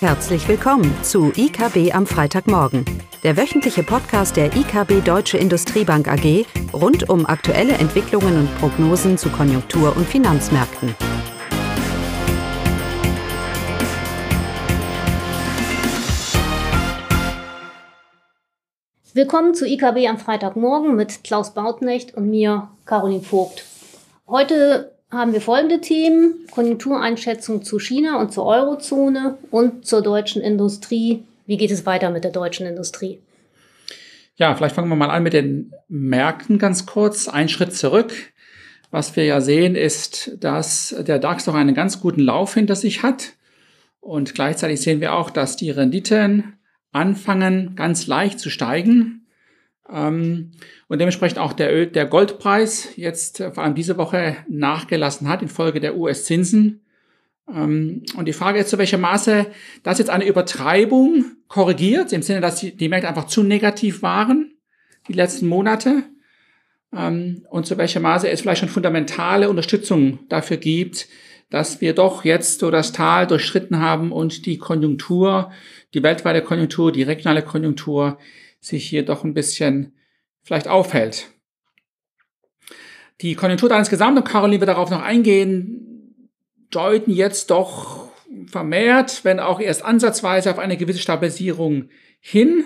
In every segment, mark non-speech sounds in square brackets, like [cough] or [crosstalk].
Herzlich willkommen zu IKB am Freitagmorgen, der wöchentliche Podcast der IKB Deutsche Industriebank AG rund um aktuelle Entwicklungen und Prognosen zu Konjunktur- und Finanzmärkten. Willkommen zu IKB am Freitagmorgen mit Klaus Bautnecht und mir, Caroline Vogt. Heute haben wir folgende Themen. Konjunktureinschätzung zu China und zur Eurozone und zur deutschen Industrie. Wie geht es weiter mit der deutschen Industrie? Ja, vielleicht fangen wir mal an mit den Märkten ganz kurz. Ein Schritt zurück. Was wir ja sehen, ist, dass der DAX doch einen ganz guten Lauf hinter sich hat. Und gleichzeitig sehen wir auch, dass die Renditen anfangen ganz leicht zu steigen. Ähm, und dementsprechend auch der, Öl, der Goldpreis jetzt äh, vor allem diese Woche nachgelassen hat infolge der US-Zinsen. Ähm, und die Frage ist, zu welchem Maße das jetzt eine Übertreibung korrigiert, im Sinne, dass die, Märkte einfach zu negativ waren, die letzten Monate. Ähm, und zu welchem Maße es vielleicht schon fundamentale Unterstützung dafür gibt, dass wir doch jetzt so das Tal durchschritten haben und die Konjunktur, die weltweite Konjunktur, die regionale Konjunktur sich hier doch ein bisschen vielleicht aufhält. Die Konjunkturdaten insgesamt, und Caroline wird darauf noch eingehen, deuten jetzt doch vermehrt, wenn auch erst ansatzweise auf eine gewisse Stabilisierung hin.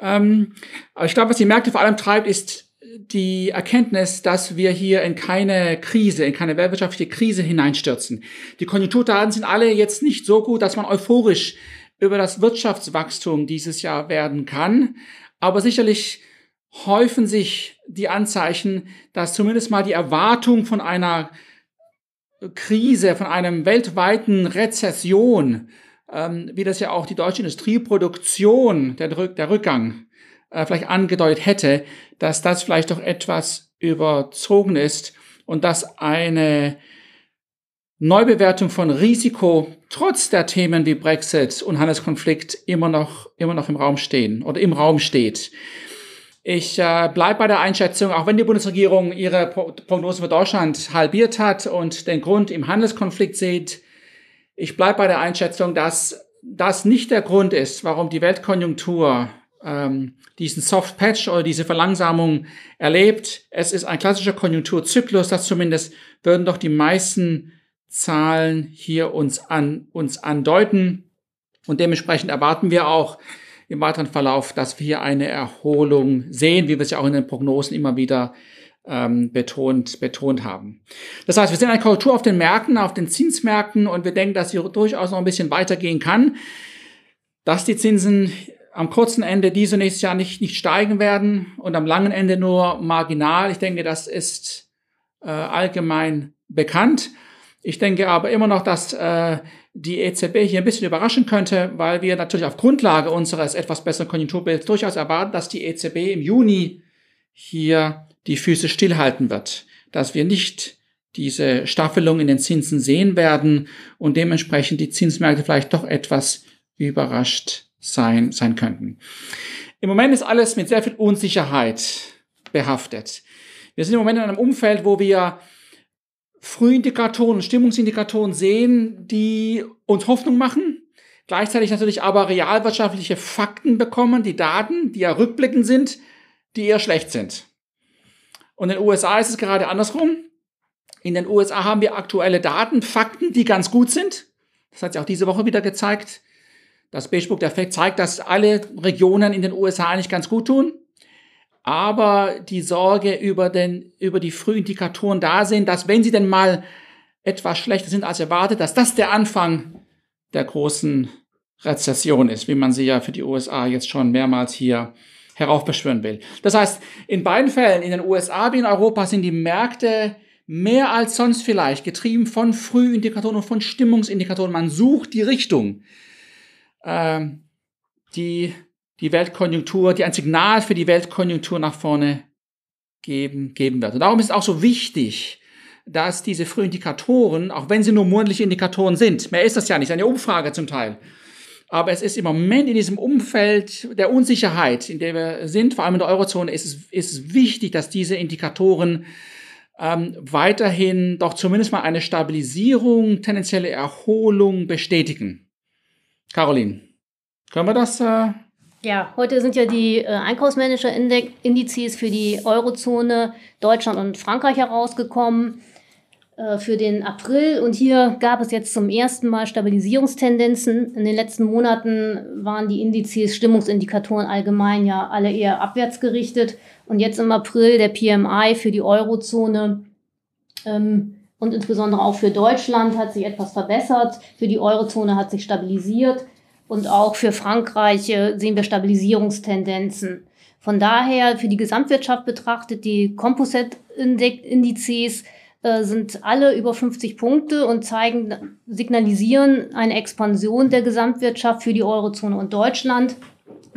Ähm, aber ich glaube, was die Märkte vor allem treibt, ist die Erkenntnis, dass wir hier in keine Krise, in keine weltwirtschaftliche Krise hineinstürzen. Die Konjunkturdaten sind alle jetzt nicht so gut, dass man euphorisch über das Wirtschaftswachstum dieses Jahr werden kann. Aber sicherlich häufen sich die Anzeichen, dass zumindest mal die Erwartung von einer Krise, von einem weltweiten Rezession, ähm, wie das ja auch die deutsche Industrieproduktion, der, der Rückgang, äh, vielleicht angedeutet hätte, dass das vielleicht doch etwas überzogen ist und dass eine Neubewertung von Risiko trotz der Themen wie Brexit und Handelskonflikt immer noch, immer noch im Raum stehen oder im Raum steht. Ich äh, bleibe bei der Einschätzung, auch wenn die Bundesregierung ihre Prognose für Deutschland halbiert hat und den Grund im Handelskonflikt sieht, ich bleibe bei der Einschätzung, dass das nicht der Grund ist, warum die Weltkonjunktur ähm, diesen Soft Patch oder diese Verlangsamung erlebt. Es ist ein klassischer Konjunkturzyklus, das zumindest würden doch die meisten Zahlen hier uns an, uns andeuten. Und dementsprechend erwarten wir auch im weiteren Verlauf, dass wir eine Erholung sehen, wie wir es ja auch in den Prognosen immer wieder ähm, betont, betont haben. Das heißt, wir sehen eine Korrektur auf den Märkten, auf den Zinsmärkten und wir denken, dass sie durchaus noch ein bisschen weitergehen kann, dass die Zinsen am kurzen Ende diese nächstes Jahr nicht, nicht steigen werden und am langen Ende nur marginal. Ich denke, das ist äh, allgemein bekannt. Ich denke aber immer noch, dass äh, die EZB hier ein bisschen überraschen könnte, weil wir natürlich auf Grundlage unseres etwas besseren Konjunkturbilds durchaus erwarten, dass die EZB im Juni hier die Füße stillhalten wird, dass wir nicht diese Staffelung in den Zinsen sehen werden und dementsprechend die Zinsmärkte vielleicht doch etwas überrascht sein, sein könnten. Im Moment ist alles mit sehr viel Unsicherheit behaftet. Wir sind im Moment in einem Umfeld, wo wir Frühindikatoren, Stimmungsindikatoren sehen, die uns Hoffnung machen, gleichzeitig natürlich aber realwirtschaftliche Fakten bekommen, die Daten, die ja rückblickend sind, die eher schlecht sind. Und in den USA ist es gerade andersrum. In den USA haben wir aktuelle Daten, Fakten, die ganz gut sind. Das hat sich auch diese Woche wieder gezeigt. Das Beigebook-Effekt zeigt, dass alle Regionen in den USA eigentlich ganz gut tun aber die Sorge über, den, über die Frühindikatoren da sind, dass wenn sie denn mal etwas schlechter sind als erwartet, dass das der Anfang der großen Rezession ist, wie man sie ja für die USA jetzt schon mehrmals hier heraufbeschwören will. Das heißt, in beiden Fällen, in den USA wie in Europa, sind die Märkte mehr als sonst vielleicht getrieben von Frühindikatoren und von Stimmungsindikatoren. Man sucht die Richtung, äh, die die Weltkonjunktur, die ein Signal für die Weltkonjunktur nach vorne geben, geben wird. Und darum ist es auch so wichtig, dass diese Frühindikatoren, auch wenn sie nur monatliche Indikatoren sind, mehr ist das ja nicht, eine Umfrage zum Teil, aber es ist im Moment in diesem Umfeld der Unsicherheit, in der wir sind, vor allem in der Eurozone, ist es, ist es wichtig, dass diese Indikatoren ähm, weiterhin doch zumindest mal eine Stabilisierung, tendenzielle Erholung bestätigen. Caroline, können wir das? Äh ja, heute sind ja die äh, Einkaufsmanager-Indizes für die Eurozone Deutschland und Frankreich herausgekommen äh, für den April. Und hier gab es jetzt zum ersten Mal Stabilisierungstendenzen. In den letzten Monaten waren die Indizes, Stimmungsindikatoren allgemein ja alle eher abwärts gerichtet. Und jetzt im April der PMI für die Eurozone ähm, und insbesondere auch für Deutschland hat sich etwas verbessert. Für die Eurozone hat sich stabilisiert. Und auch für Frankreich sehen wir Stabilisierungstendenzen. Von daher für die Gesamtwirtschaft betrachtet, die Composite-Indizes äh, sind alle über 50 Punkte und zeigen, signalisieren eine Expansion der Gesamtwirtschaft für die Eurozone und Deutschland.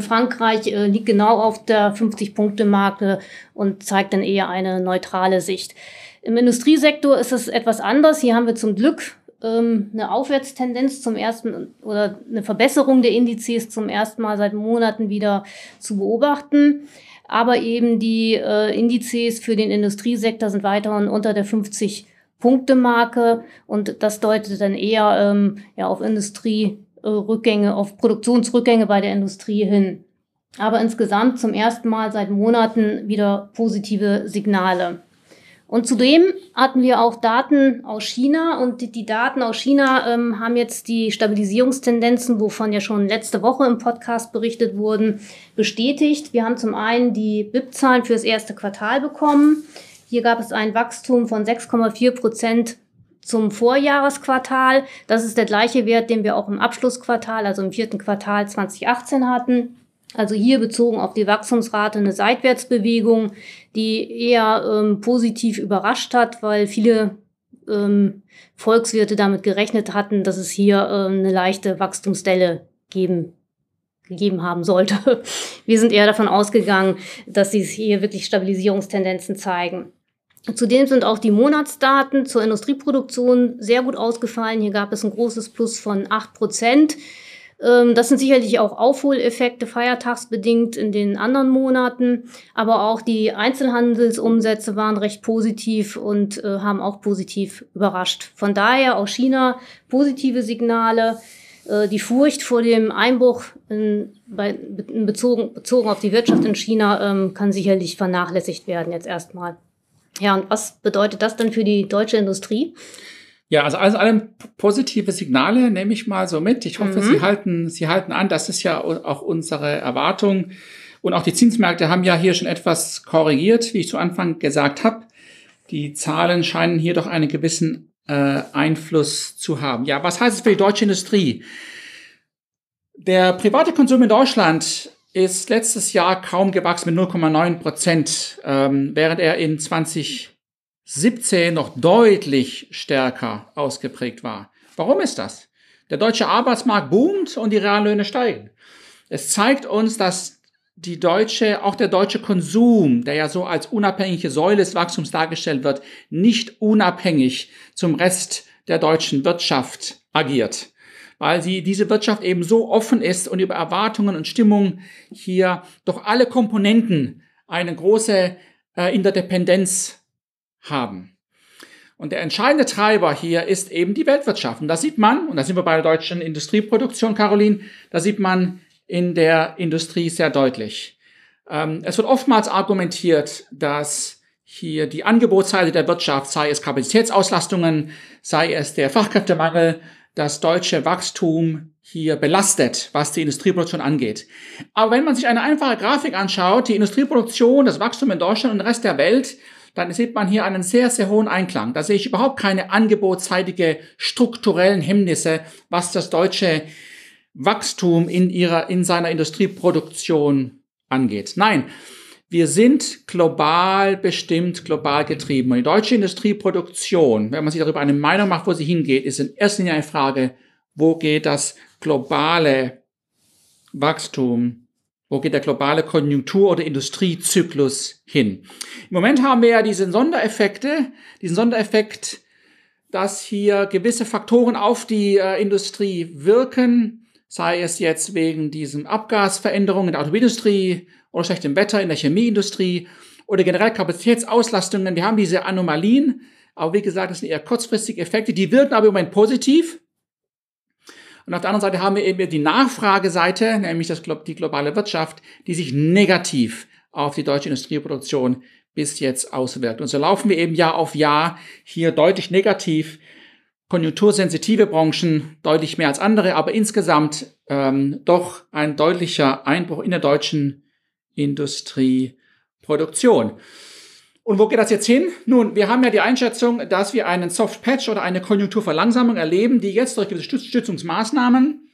Frankreich äh, liegt genau auf der 50-Punkte-Marke und zeigt dann eher eine neutrale Sicht. Im Industriesektor ist es etwas anders. Hier haben wir zum Glück ähm, eine Aufwärtstendenz zum ersten oder eine Verbesserung der Indizes zum ersten Mal seit Monaten wieder zu beobachten. Aber eben die äh, Indizes für den Industriesektor sind weiterhin unter der 50 Punkte Marke und das deutet dann eher ähm, ja, auf Industrierückgänge, auf Produktionsrückgänge bei der Industrie hin. Aber insgesamt zum ersten Mal seit Monaten wieder positive Signale. Und zudem hatten wir auch Daten aus China und die, die Daten aus China ähm, haben jetzt die Stabilisierungstendenzen, wovon ja schon letzte Woche im Podcast berichtet wurden, bestätigt. Wir haben zum einen die BIP-Zahlen für das erste Quartal bekommen. Hier gab es ein Wachstum von 6,4 Prozent zum Vorjahresquartal. Das ist der gleiche Wert, den wir auch im Abschlussquartal, also im vierten Quartal 2018 hatten. Also hier bezogen auf die Wachstumsrate eine Seitwärtsbewegung, die eher ähm, positiv überrascht hat, weil viele ähm, Volkswirte damit gerechnet hatten, dass es hier ähm, eine leichte Wachstumsdelle geben gegeben haben sollte. [laughs] Wir sind eher davon ausgegangen, dass sie hier wirklich Stabilisierungstendenzen zeigen. Zudem sind auch die Monatsdaten zur Industrieproduktion sehr gut ausgefallen. Hier gab es ein großes Plus von acht Prozent. Ähm, das sind sicherlich auch Aufholeffekte feiertagsbedingt in den anderen Monaten, aber auch die Einzelhandelsumsätze waren recht positiv und äh, haben auch positiv überrascht. Von daher aus China positive Signale. Äh, die Furcht vor dem Einbruch in, bei, in bezogen, bezogen auf die Wirtschaft in China ähm, kann sicherlich vernachlässigt werden jetzt erstmal. Ja, und was bedeutet das dann für die deutsche Industrie? Ja, also alles allem positive Signale nehme ich mal so mit. Ich hoffe, mhm. Sie halten, Sie halten an. Das ist ja auch unsere Erwartung. Und auch die Zinsmärkte haben ja hier schon etwas korrigiert, wie ich zu Anfang gesagt habe. Die Zahlen scheinen hier doch einen gewissen äh, Einfluss zu haben. Ja, was heißt es für die deutsche Industrie? Der private Konsum in Deutschland ist letztes Jahr kaum gewachsen mit 0,9 Prozent, ähm, während er in 20 17 noch deutlich stärker ausgeprägt war. Warum ist das? Der deutsche Arbeitsmarkt boomt und die Reallöhne steigen. Es zeigt uns, dass die deutsche, auch der deutsche Konsum, der ja so als unabhängige Säule des Wachstums dargestellt wird, nicht unabhängig zum Rest der deutschen Wirtschaft agiert. Weil sie, diese Wirtschaft eben so offen ist und über Erwartungen und Stimmung hier doch alle Komponenten eine große äh, Interdependenz haben. Und der entscheidende Treiber hier ist eben die Weltwirtschaft. Und da sieht man, und da sind wir bei der deutschen Industrieproduktion, Caroline, da sieht man in der Industrie sehr deutlich. Ähm, es wird oftmals argumentiert, dass hier die Angebotsseite der Wirtschaft, sei es Kapazitätsauslastungen, sei es der Fachkräftemangel, das deutsche Wachstum hier belastet, was die Industrieproduktion angeht. Aber wenn man sich eine einfache Grafik anschaut, die Industrieproduktion, das Wachstum in Deutschland und den Rest der Welt, dann sieht man hier einen sehr, sehr hohen Einklang. Da sehe ich überhaupt keine angebotsseitige strukturellen Hemmnisse, was das deutsche Wachstum in ihrer, in seiner Industrieproduktion angeht. Nein, wir sind global bestimmt, global getrieben. Und die deutsche Industrieproduktion, wenn man sich darüber eine Meinung macht, wo sie hingeht, ist in erster Linie eine Frage, wo geht das globale Wachstum wo geht der globale Konjunktur- oder Industriezyklus hin? Im Moment haben wir ja diese Sondereffekte, diesen Sondereffekt, dass hier gewisse Faktoren auf die äh, Industrie wirken, sei es jetzt wegen diesen Abgasveränderungen in der Automobilindustrie oder schlechtem Wetter in der Chemieindustrie oder generell Kapazitätsauslastungen. Wir haben diese Anomalien, aber wie gesagt, das sind eher kurzfristige Effekte, die wirken aber im Moment positiv. Und auf der anderen Seite haben wir eben die Nachfrageseite, nämlich das, die globale Wirtschaft, die sich negativ auf die deutsche Industrieproduktion bis jetzt auswirkt. Und so laufen wir eben Jahr auf Jahr hier deutlich negativ. Konjunktursensitive Branchen deutlich mehr als andere, aber insgesamt ähm, doch ein deutlicher Einbruch in der deutschen Industrieproduktion. Und wo geht das jetzt hin? Nun, wir haben ja die Einschätzung, dass wir einen Soft Patch oder eine Konjunkturverlangsamung erleben, die jetzt durch gewisse Stützungsmaßnahmen,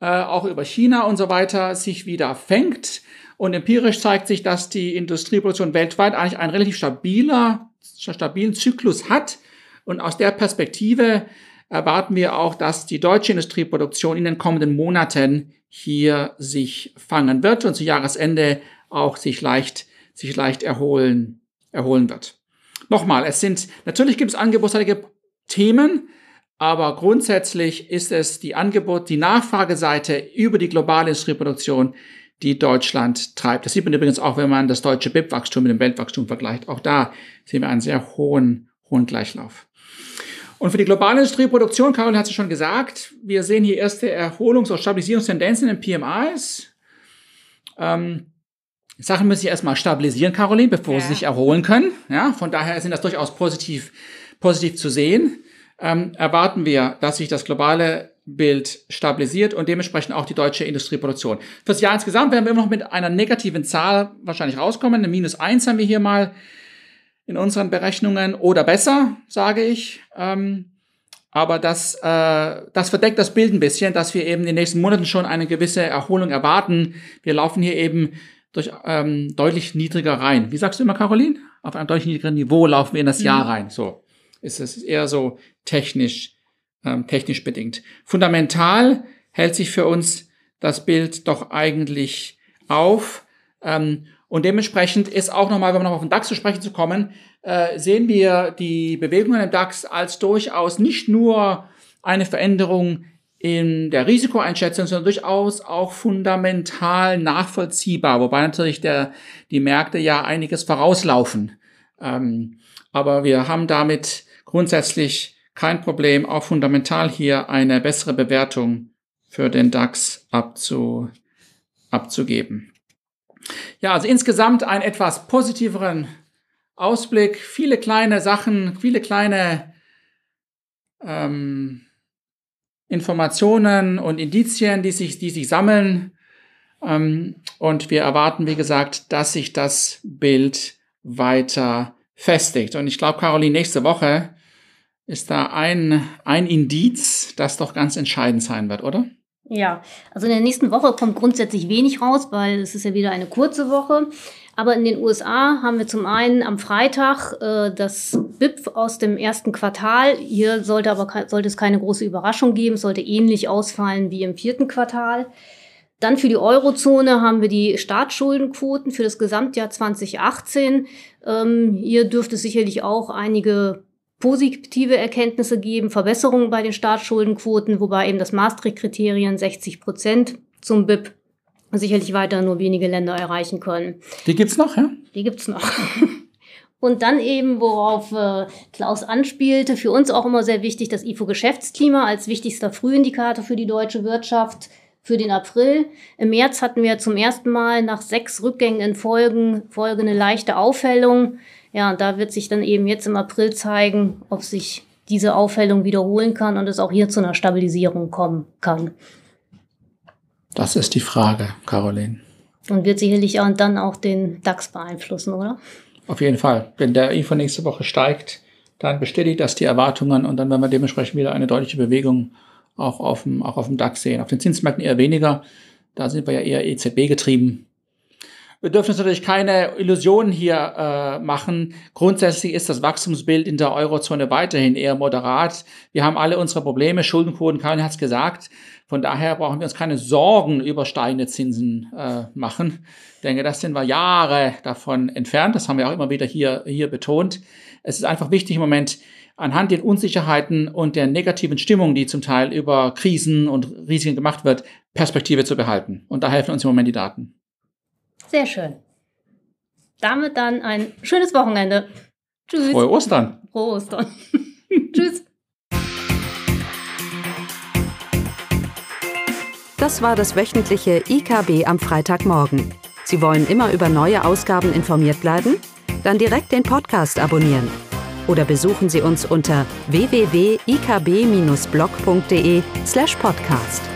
äh, auch über China und so weiter, sich wieder fängt. Und empirisch zeigt sich, dass die Industrieproduktion weltweit eigentlich einen relativ stabiler, stabilen Zyklus hat. Und aus der Perspektive erwarten wir auch, dass die deutsche Industrieproduktion in den kommenden Monaten hier sich fangen wird und zu Jahresende auch sich leicht, sich leicht erholen erholen wird. Nochmal, es sind, natürlich gibt es angebotsseitige Themen, aber grundsätzlich ist es die Angebot, die Nachfrageseite über die globale Industrieproduktion, die Deutschland treibt. Das sieht man übrigens auch, wenn man das deutsche BIP-Wachstum mit dem Weltwachstum vergleicht. Auch da sehen wir einen sehr hohen, hohen Gleichlauf. Und für die globale Industrieproduktion, Carol hat es schon gesagt, wir sehen hier erste Erholungs- oder Stabilisierungstendenzen in PMIs. Ähm, Sachen müssen sich erstmal stabilisieren, Caroline, bevor ja. sie sich erholen können. Ja, von daher sind das durchaus positiv, positiv zu sehen. Ähm, erwarten wir, dass sich das globale Bild stabilisiert und dementsprechend auch die deutsche Industrieproduktion. Fürs Jahr insgesamt werden wir immer noch mit einer negativen Zahl wahrscheinlich rauskommen. Eine minus eins haben wir hier mal in unseren Berechnungen oder besser, sage ich. Ähm, aber das, äh, das verdeckt das Bild ein bisschen, dass wir eben in den nächsten Monaten schon eine gewisse Erholung erwarten. Wir laufen hier eben durch ähm, deutlich niedriger rein. Wie sagst du immer, Caroline? Auf einem deutlich niedrigeren Niveau laufen wir in das mhm. Jahr rein. So ist es eher so technisch, ähm, technisch bedingt. Fundamental hält sich für uns das Bild doch eigentlich auf. Ähm, und dementsprechend ist auch nochmal, wenn wir noch auf den DAX zu sprechen zu kommen, äh, sehen wir die Bewegungen im DAX als durchaus nicht nur eine Veränderung in der Risikoeinschätzung, sondern durchaus auch fundamental nachvollziehbar, wobei natürlich der, die Märkte ja einiges vorauslaufen. Ähm, aber wir haben damit grundsätzlich kein Problem, auch fundamental hier eine bessere Bewertung für den DAX abzu, abzugeben. Ja, also insgesamt einen etwas positiveren Ausblick, viele kleine Sachen, viele kleine ähm, Informationen und Indizien, die sich, die sich sammeln. Ähm, und wir erwarten, wie gesagt, dass sich das Bild weiter festigt. Und ich glaube, Caroline, nächste Woche ist da ein, ein Indiz, das doch ganz entscheidend sein wird, oder? Ja, also in der nächsten Woche kommt grundsätzlich wenig raus, weil es ist ja wieder eine kurze Woche. Aber in den USA haben wir zum einen am Freitag äh, das BIP aus dem ersten Quartal. Hier sollte aber sollte es keine große Überraschung geben, sollte ähnlich ausfallen wie im vierten Quartal. Dann für die Eurozone haben wir die Staatsschuldenquoten für das Gesamtjahr 2018. Ähm, hier dürfte es sicherlich auch einige positive Erkenntnisse geben, Verbesserungen bei den Staatsschuldenquoten, wobei eben das Maastricht-Kriterien 60 Prozent zum BIP sicherlich weiter nur wenige Länder erreichen können. Die gibt's noch, ja? Die gibt's noch. [laughs] Und dann eben, worauf äh, Klaus anspielte, für uns auch immer sehr wichtig, das IFO-Geschäftsklima als wichtigster Frühindikator für die deutsche Wirtschaft für den April. Im März hatten wir zum ersten Mal nach sechs Rückgängen in Folgen, Folge eine leichte Aufhellung. Ja, und da wird sich dann eben jetzt im April zeigen, ob sich diese Aufhellung wiederholen kann und es auch hier zu einer Stabilisierung kommen kann. Das ist die Frage, Caroline. Und wird sicherlich auch dann auch den DAX beeinflussen, oder? Auf jeden Fall. Wenn der IFO nächste Woche steigt, dann bestätigt das die Erwartungen und dann werden wir dementsprechend wieder eine deutliche Bewegung auch auf dem, auch auf dem DAX sehen. Auf den Zinsmärkten eher weniger. Da sind wir ja eher EZB getrieben. Wir dürfen uns natürlich keine Illusionen hier äh, machen. Grundsätzlich ist das Wachstumsbild in der Eurozone weiterhin eher moderat. Wir haben alle unsere Probleme, Schuldenquoten, Karin hat es gesagt. Von daher brauchen wir uns keine Sorgen über steigende Zinsen äh, machen. Ich denke, das sind wir Jahre davon entfernt. Das haben wir auch immer wieder hier, hier betont. Es ist einfach wichtig im Moment, anhand den Unsicherheiten und der negativen Stimmung, die zum Teil über Krisen und Risiken gemacht wird, Perspektive zu behalten. Und da helfen uns im Moment die Daten. Sehr schön. Damit dann ein schönes Wochenende. Tschüss. Frohe Ostern. Frohe Ostern. [laughs] Tschüss. Das war das wöchentliche IKB am Freitagmorgen. Sie wollen immer über neue Ausgaben informiert bleiben? Dann direkt den Podcast abonnieren. Oder besuchen Sie uns unter www.ikb-blog.de slash podcast.